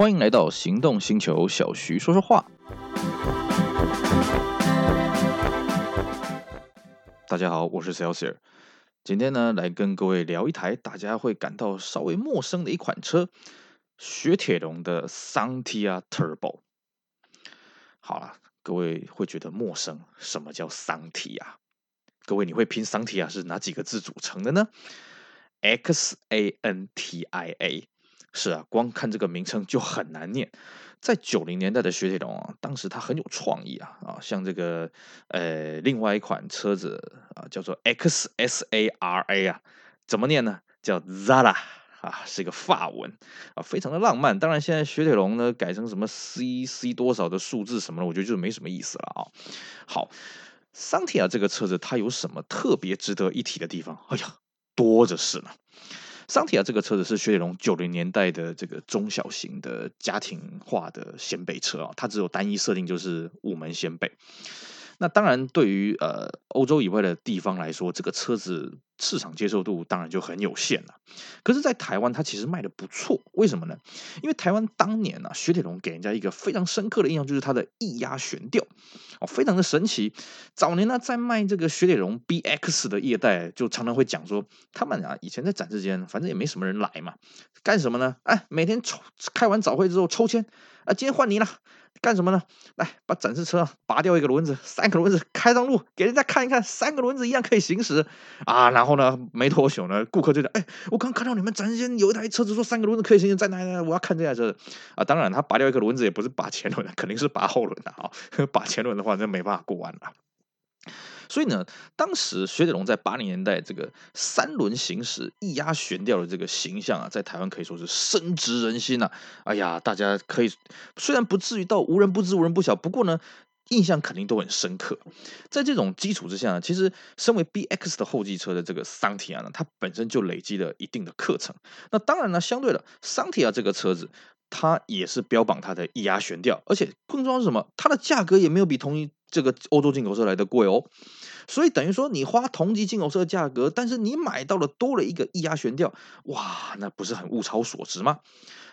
欢迎来到行动星球，小徐说说话。大家好，我是 Celsius，今天呢来跟各位聊一台大家会感到稍微陌生的一款车——雪铁龙的 Santia Turbo。好了，各位会觉得陌生，什么叫 Santia？各位你会拼 Santia 是哪几个字组成的呢？X A N T I A。是啊，光看这个名称就很难念。在九零年代的雪铁龙啊，当时它很有创意啊啊，像这个呃，另外一款车子啊，叫做 X S A R A 啊，怎么念呢？叫 Zara 啊，是一个法文啊，非常的浪漫。当然，现在雪铁龙呢改成什么 C C 多少的数字什么的，我觉得就没什么意思了啊。好，桑提亚这个车子它有什么特别值得一提的地方？哎呀，多着是呢。桑提亚这个车子是雪铁龙九零年代的这个中小型的家庭化的掀背车啊，它只有单一设定就是五门掀背。那当然，对于呃欧洲以外的地方来说，这个车子市场接受度当然就很有限了。可是，在台湾它其实卖得不错，为什么呢？因为台湾当年啊，雪铁龙给人家一个非常深刻的印象，就是它的液压悬吊哦，非常的神奇。早年呢，在卖这个雪铁龙 BX 的业代，就常常会讲说，他们啊以前在展示间，反正也没什么人来嘛，干什么呢？哎，每天抽开完早会之后抽签啊，今天换你了。干什么呢？来，把展示车拔掉一个轮子，三个轮子开上路，给人家看一看，三个轮子一样可以行驶啊。然后呢，没多久呢，顾客就讲：“哎，我刚看到你们展示间有一台车子，说三个轮子可以行驶，在哪里？我要看这台车子啊。”当然，他拔掉一个轮子也不是拔前轮的，肯定是拔后轮的啊。拔前轮的话，那没办法过弯了。所以呢，当时雪铁龙在八零年代这个三轮行驶、液压悬吊的这个形象啊，在台湾可以说是深植人心呐、啊。哎呀，大家可以虽然不至于到无人不知、无人不晓，不过呢，印象肯定都很深刻。在这种基础之下呢，其实身为 BX 的后继车的这个桑提亚呢，它本身就累积了一定的课程。那当然呢，相对的，桑提亚这个车子，它也是标榜它的液压悬吊，而且更重要是什么？它的价格也没有比同一这个欧洲进口车来的贵哦。所以等于说，你花同级进口车的价格，但是你买到了多了一个液压悬吊，哇，那不是很物超所值吗？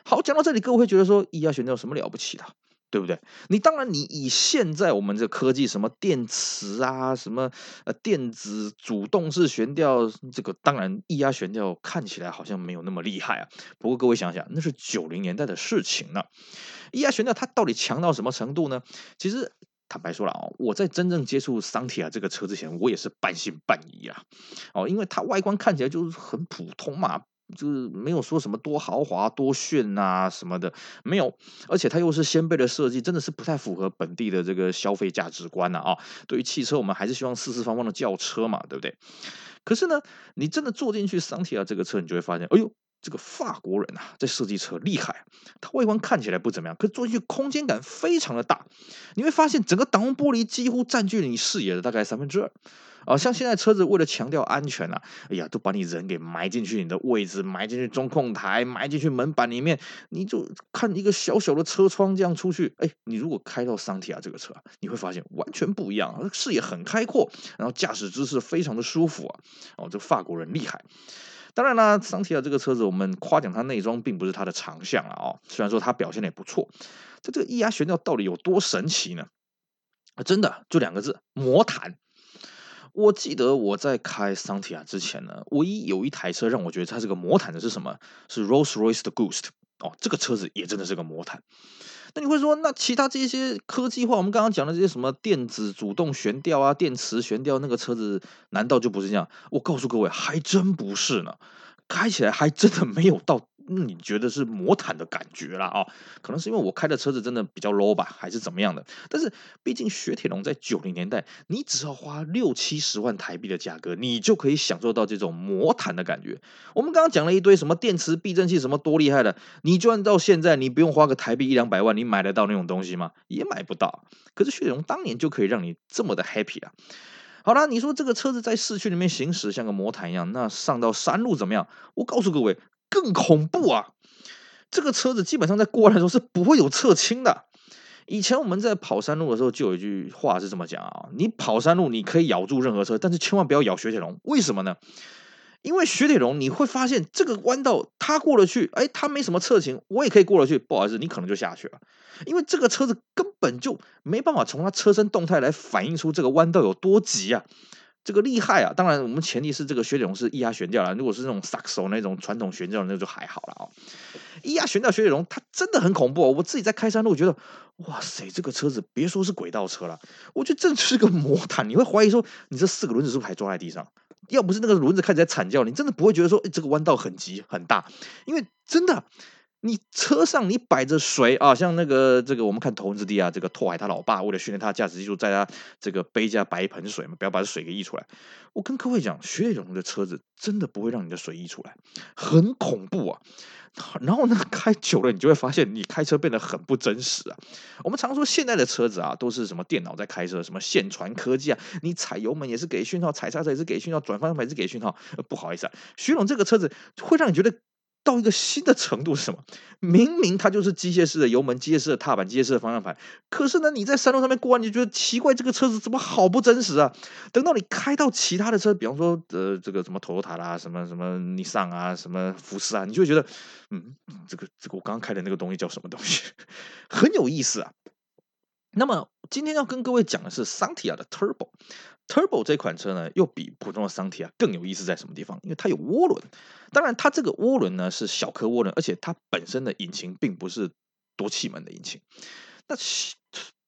好，讲到这里，各位会觉得说，液压悬吊有什么了不起的，对不对？你当然，你以现在我们这科技，什么电磁啊，什么呃电子主动式悬吊，这个当然液压悬吊看起来好像没有那么厉害啊。不过各位想想，那是九零年代的事情呢。液压悬吊它到底强到什么程度呢？其实。坦白说了啊，我在真正接触桑提亚这个车之前，我也是半信半疑啊。哦，因为它外观看起来就是很普通嘛，就是没有说什么多豪华、多炫啊什么的，没有。而且它又是掀背的设计，真的是不太符合本地的这个消费价值观呐啊。对于汽车，我们还是希望四四方方的轿车嘛，对不对？可是呢，你真的坐进去桑提亚这个车，你就会发现，哎呦。这个法国人啊，在设计车厉害，它外观看起来不怎么样，可坐进去空间感非常的大。你会发现整个挡风玻璃几乎占据了你视野的大概三分之二。啊，像现在车子为了强调安全啊，哎呀，都把你人给埋进去你的位置，埋进去中控台，埋进去门板里面，你就看一个小小的车窗这样出去。哎，你如果开到桑提亚这个车，你会发现完全不一样，视野很开阔，然后驾驶姿势非常的舒服啊。哦，这法国人厉害。当然啦，桑提亚这个车子，我们夸奖它内装，并不是它的长项啊。哦，虽然说它表现的也不错，这这个液压悬吊到底有多神奇呢？啊，真的就两个字：魔毯。我记得我在开桑提亚之前呢，唯一有一台车让我觉得它是个魔毯的是什么？是 Rolls-Royce 的 Ghost。哦，这个车子也真的是个魔毯。那你会说，那其他这些科技化，我们刚刚讲的这些什么电子主动悬吊啊、电池悬吊，那个车子难道就不是这样？我告诉各位，还真不是呢，开起来还真的没有到。你觉得是魔毯的感觉啦啊？可能是因为我开的车子真的比较 low 吧，还是怎么样的？但是毕竟雪铁龙在九零年代，你只要花六七十万台币的价格，你就可以享受到这种魔毯的感觉。我们刚刚讲了一堆什么电池避震器，什么多厉害的，你就按照现在，你不用花个台币一两百万，你买得到那种东西吗？也买不到。可是雪铁龙当年就可以让你这么的 happy 啊！好啦，你说这个车子在市区里面行驶像个魔毯一样，那上到山路怎么样？我告诉各位。更恐怖啊！这个车子基本上在过弯的时候是不会有侧倾的。以前我们在跑山路的时候，就有一句话是这么讲啊：你跑山路你可以咬住任何车，但是千万不要咬雪铁龙。为什么呢？因为雪铁龙你会发现这个弯道它过得去，哎，它没什么侧倾，我也可以过得去。不好意思，你可能就下去了，因为这个车子根本就没办法从它车身动态来反映出这个弯道有多急啊。这个厉害啊！当然，我们前提是这个雪铁龙是液压悬吊啦。如果是那种 Saxo 那种传统悬吊，那就还好了啊。液压悬吊雪铁龙它真的很恐怖哦。我自己在开山路，觉得哇塞，这个车子别说是轨道车了，我觉得这是个魔毯。你会怀疑说，你这四个轮子是不是还抓在地上？要不是那个轮子开始在惨叫，你真的不会觉得说，哎，这个弯道很急很大，因为真的。你车上你摆着水啊，像那个这个我们看《头文字 D》啊，这个拓海他老爸为了训练他驾驶技术，在他这个杯架摆一盆水嘛，不要把这水给溢出来。我跟各位讲，雪铁龙的车子真的不会让你的水溢出来，很恐怖啊。然后呢，开久了你就会发现，你开车变得很不真实啊。我们常说现在的车子啊，都是什么电脑在开车，什么线传科技啊，你踩油门也是给讯号，踩刹车也是给讯号，转方向盘也是给讯号。不好意思啊，雪铁龙这个车子会让你觉得。到一个新的程度是什么？明明它就是机械式的油门、机械式的踏板、机械式的方向盘，可是呢，你在山路上面过弯，你就觉得奇怪，这个车子怎么好不真实啊？等到你开到其他的车，比方说呃，这个什么 Toyota 啦，什么什么 Nissan 啊，什么福斯啊，你就会觉得，嗯，这个这个我刚刚开的那个东西叫什么东西？很有意思啊。那么今天要跟各位讲的是桑提亚的 Turbo。Turbo 这款车呢，又比普通的桑提亚更有意思在什么地方？因为它有涡轮。当然，它这个涡轮呢是小颗涡轮，而且它本身的引擎并不是多气门的引擎。那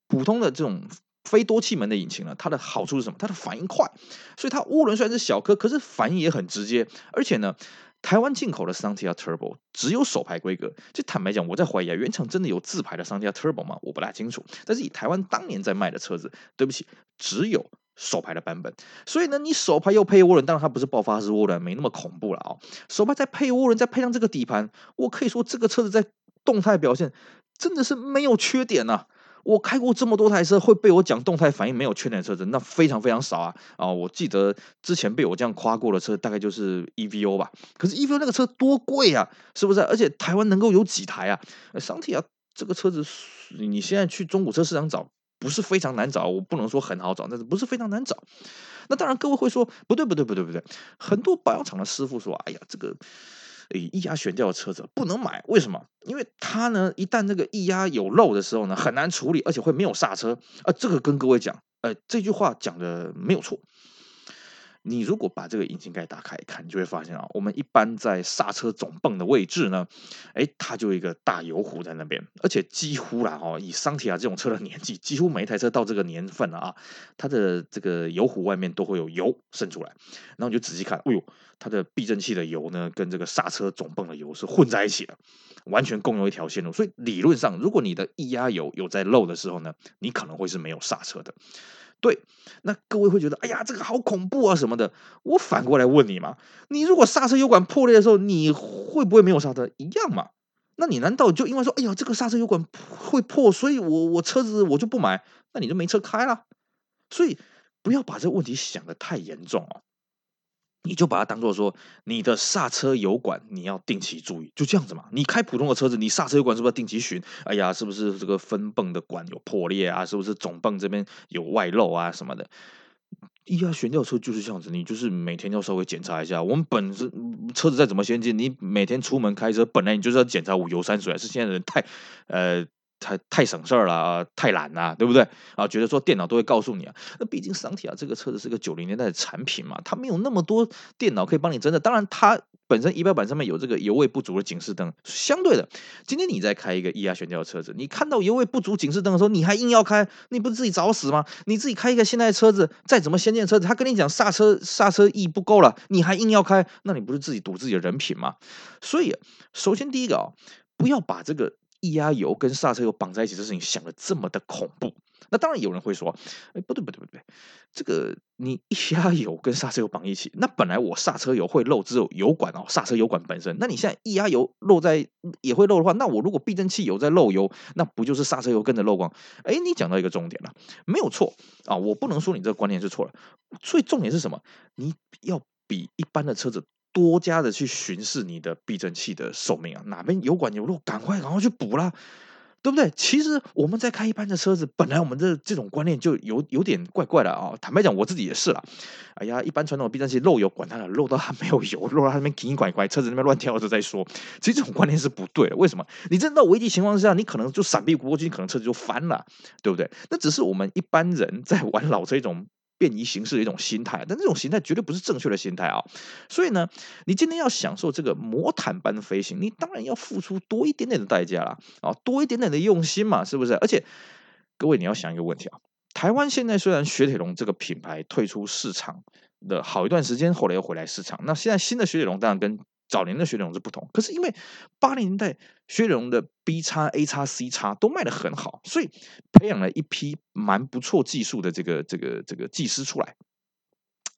普通的这种非多气门的引擎呢，它的好处是什么？它的反应快，所以它涡轮虽然是小颗，可是反应也很直接。而且呢，台湾进口的桑提亚 Turbo 只有手排规格。就坦白讲，我在怀疑啊，原厂真的有自排的桑提亚 Turbo 吗？我不大清楚。但是以台湾当年在卖的车子，对不起，只有。手排的版本，所以呢，你手排又配涡轮，当然它不是爆发式涡轮，没那么恐怖了啊、哦。手排再配涡轮，再配上这个底盘，我可以说这个车子在动态表现真的是没有缺点呐、我开过这么多台车，会被我讲动态反应没有缺点的车子，那非常非常少啊啊、我记得之前被我这样夸过的车，大概就是 EVO 吧。可是 EVO 那个车多贵啊，是不是？而且台湾能够有几台啊？桑提亚这个车子，你现在去中古车市场找。不是非常难找，我不能说很好找，但是不是非常难找。那当然，各位会说不对，不对，不对，不对。很多保养厂的师傅说：“哎呀，这个诶，液压悬吊的车子不能买，为什么？因为它呢，一旦那个液压有漏的时候呢，很难处理，而且会没有刹车。啊，这个跟各位讲，呃，这句话讲的没有错。”你如果把这个引擎盖打开一看，你就会发现啊，我们一般在刹车总泵的位置呢，哎，它就一个大油壶在那边，而且几乎啦哦，以桑提亚这种车的年纪，几乎每一台车到这个年份了啊，它的这个油壶外面都会有油渗出来，然后你就仔细看，哎呦，它的避震器的油呢，跟这个刹车总泵的油是混在一起的，完全共用一条线路，所以理论上，如果你的液压油有在漏的时候呢，你可能会是没有刹车的。对，那各位会觉得，哎呀，这个好恐怖啊什么的。我反过来问你嘛，你如果刹车油管破裂的时候，你会不会没有刹车？一样嘛。那你难道就因为说，哎呀，这个刹车油管会破，所以我我车子我就不买？那你就没车开了。所以不要把这个问题想的太严重哦。你就把它当做说，你的刹车油管你要定期注意，就这样子嘛。你开普通的车子，你刹车油管是不是要定期巡？哎呀，是不是这个分泵的管有破裂啊？是不是总泵这边有外漏啊什么的？液压悬吊车就是这样子，你就是每天要稍微检查一下。我们本身车子再怎么先进，你每天出门开车，本来你就是要检查五油三水，是现在人太呃。太太省事儿了啊，太懒了，对不对啊？觉得说电脑都会告诉你啊。那毕竟桑提亚这个车子是个九零年代的产品嘛，它没有那么多电脑可以帮你真的。当然，它本身仪表板上面有这个油位不足的警示灯。相对的，今天你在开一个液压悬吊的车子，你看到油位不足警示灯的时候，你还硬要开，你不是自己找死吗？你自己开一个现代车子，再怎么先进车子，他跟你讲刹车刹车翼不够了，你还硬要开，那你不是自己赌自己的人品吗？所以，首先第一个啊，不要把这个。液压油跟刹车油绑在一起，这事情想的这么的恐怖。那当然有人会说，哎，不对不对不对，这个你液压油跟刹车油绑一起，那本来我刹车油会漏，只有油管哦，刹车油管本身。那你现在液压油漏在也会漏的话，那我如果避震器有在漏油，那不就是刹车油跟着漏光？哎，你讲到一个重点了，没有错啊，我不能说你这个观念是错了。所以重点是什么？你要比一般的车子。多加的去巡视你的避震器的寿命啊，哪边油管有漏，赶快赶快去补啦。对不对？其实我们在开一般的车子，本来我们的这种观念就有有点怪怪的啊。坦白讲，我自己也是啦。哎呀，一般传统的避震器漏油，管它了，漏到它没有油，漏到它那边奇奇怪怪，车子那边乱跳着再说。其实这种观念是不对的。为什么？你真到危急情况之下，你可能就闪避不过去，你可能车子就翻了，对不对？那只是我们一般人在玩老车一种。便宜行事的一种心态，但这种心态绝对不是正确的心态啊！所以呢，你今天要享受这个魔毯般的飞行，你当然要付出多一点点的代价啦，啊，多一点点的用心嘛，是不是？而且，各位你要想一个问题啊，台湾现在虽然雪铁龙这个品牌退出市场的好一段时间，后来又回来市场，那现在新的雪铁龙当然跟早年的雪铁龙是不同，可是因为八零年代雪铁龙的 B 叉 A 叉 C 叉都卖的很好，所以培养了一批蛮不错技术的这个这个这个技师出来。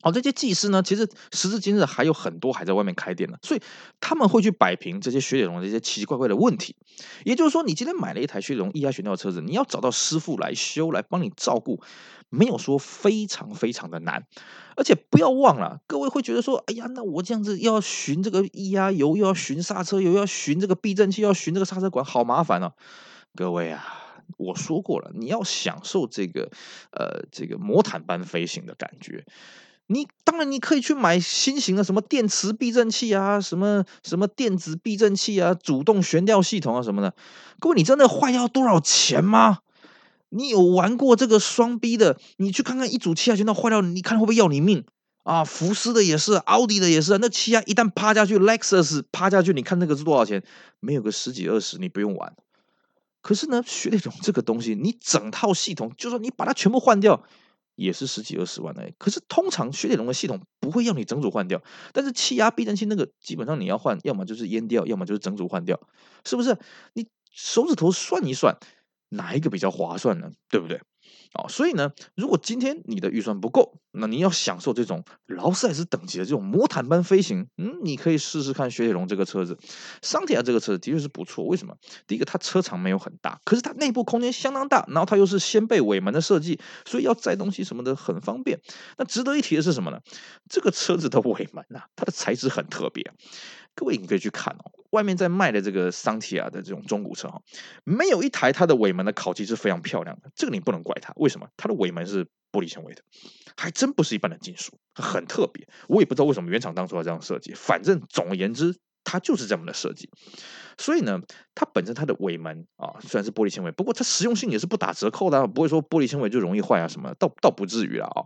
好，这些技师呢，其实时至今日还有很多还在外面开店呢，所以他们会去摆平这些雪铁龙这些奇奇怪怪的问题。也就是说，你今天买了一台雪铁龙液压悬吊的车子，你要找到师傅来修，来帮你照顾，没有说非常非常的难。而且不要忘了，各位会觉得说，哎呀，那我这样子要寻这个液压油，又要寻刹车油，又要寻这个避震器，又要寻这个刹车管，好麻烦哦。各位啊，我说过了，你要享受这个呃这个魔毯般飞行的感觉。你当然你可以去买新型的什么电磁避震器啊，什么什么电子避震器啊，主动悬吊系统啊什么的。各位，你知道那坏要多少钱吗？你有玩过这个双 B 的？你去看看一组气压悬吊坏掉，你看会不会要你命啊？福斯的也是，奥迪的也是。那气压一旦趴下去，Lexus 趴下去，你看那个是多少钱？没有个十几二十，你不用玩。可是呢，雪铁龙这个东西，你整套系统，就算你把它全部换掉。也是十几二十万呢，可是通常雪铁龙的系统不会要你整组换掉，但是气压避震器那个基本上你要换，要么就是淹掉，要么就是整组换掉，是不是？你手指头算一算，哪一个比较划算呢？对不对？哦，所以呢，如果今天你的预算不够，那你要享受这种劳斯莱斯等级的这种魔毯般飞行，嗯，你可以试试看雪铁龙这个车子。桑提亚这个车子的确是不错，为什么？第一个，它车长没有很大，可是它内部空间相当大，然后它又是掀背尾门的设计，所以要载东西什么的很方便。那值得一提的是什么呢？这个车子的尾门啊，它的材质很特别。各位，你可以去看哦，外面在卖的这个桑提亚的这种中古车哈，没有一台它的尾门的烤漆是非常漂亮的。这个你不能怪它，为什么？它的尾门是玻璃纤维的，还真不是一般的金属，很特别。我也不知道为什么原厂当初要这样设计，反正总而言之。它就是这么的设计，所以呢，它本身它的尾门啊，虽然是玻璃纤维，不过它实用性也是不打折扣的啊，不会说玻璃纤维就容易坏啊什么，倒倒不至于了啊。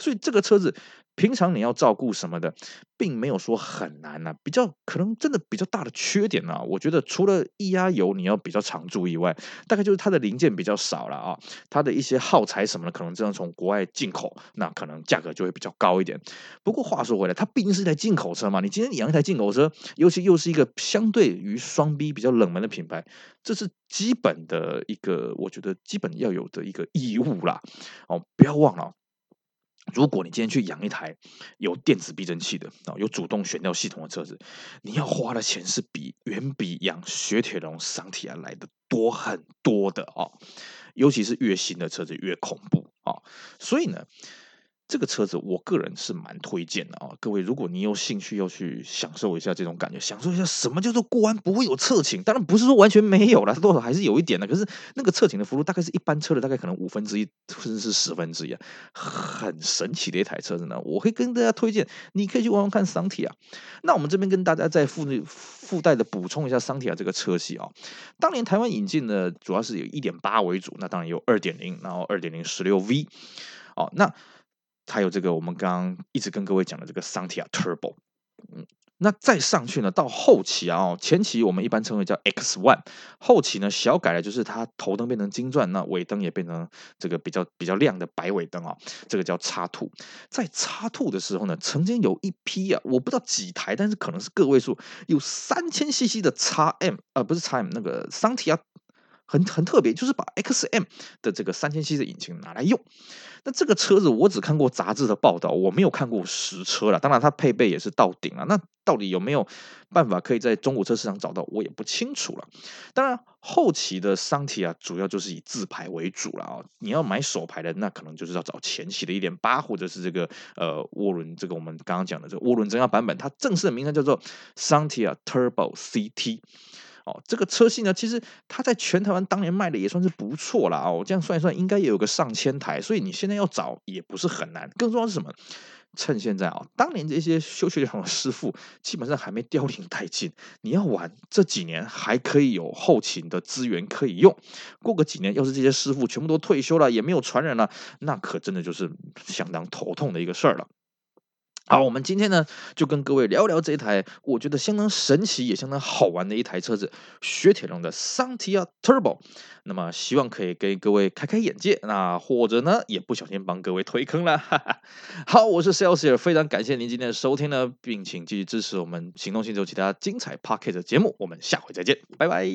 所以这个车子平常你要照顾什么的，并没有说很难呐。比较可能真的比较大的缺点呢，我觉得除了液压油你要比较常注意外，大概就是它的零件比较少了啊。它的一些耗材什么的，可能这样从国外进口，那可能价格就会比较高一点。不过话说回来，它毕竟是一台进口车嘛，你今天养一台进口车，尤其又是一个相对于双 B 比较冷门的品牌，这是基本的一个，我觉得基本要有的一个义务啦。哦，不要忘了。如果你今天去养一台有电子避震器的啊，有主动悬吊系统的车子，你要花的钱是比远比养雪铁龙桑提亚来的多很多的啊，尤其是越新的车子越恐怖啊，所以呢。这个车子，我个人是蛮推荐的啊！各位，如果你有兴趣要去享受一下这种感觉，享受一下什么叫做过弯不会有侧倾，当然不是说完全没有了，多少还是有一点的。可是那个侧倾的幅度大概是一般车的大概可能五分之一，甚至是十分之一啊，很神奇的一台车子呢。我会跟大家推荐，你可以去玩玩看桑提亚。那我们这边跟大家再附附带的补充一下桑提亚这个车系啊。当年台湾引进的主要是以一点八为主，那当然有二点零，然后二点零十六 V 哦，那。还有这个，我们刚刚一直跟各位讲的这个桑提亚 Turbo，嗯，那再上去呢，到后期啊，前期我们一般称为叫 X One，后期呢小改了，就是它头灯变成金钻，那尾灯也变成这个比较比较亮的白尾灯啊，这个叫 X Two。在 X Two 的时候呢，曾经有一批啊，我不知道几台，但是可能是个位数，有三千 CC 的 X M，呃，不是 X M，那个桑提亚。很很特别，就是把 XM 的这个三千 cc 的引擎拿来用。那这个车子我只看过杂志的报道，我没有看过实车了。当然，它配备也是到顶了。那到底有没有办法可以在中古车市场找到，我也不清楚了。当然，后期的桑提亚主要就是以自排为主了啊。你要买手排的，那可能就是要找前期的一点八，或者是这个呃涡轮，这个我们刚刚讲的这个涡轮增压版本，它正式的名称叫做桑提亚 Turbo CT。哦，这个车系呢，其实它在全台湾当年卖的也算是不错啦。哦，这样算一算，应该也有个上千台，所以你现在要找也不是很难。更重要是什么？趁现在啊，当年这些修雪铁龙的师傅基本上还没凋零殆尽，你要玩这几年还可以有后勤的资源可以用。过个几年，要是这些师傅全部都退休了，也没有传人了，那可真的就是相当头痛的一个事儿了。好，我们今天呢就跟各位聊聊这一台我觉得相当神奇也相当好玩的一台车子——雪铁龙的 Santia Turbo。那么希望可以给各位开开眼界，那或者呢也不小心帮各位推坑了。哈哈。好，我是 Celsius，非常感谢您今天的收听呢，并请继续支持我们行动星球其他精彩 Pocket 节目。我们下回再见，拜拜。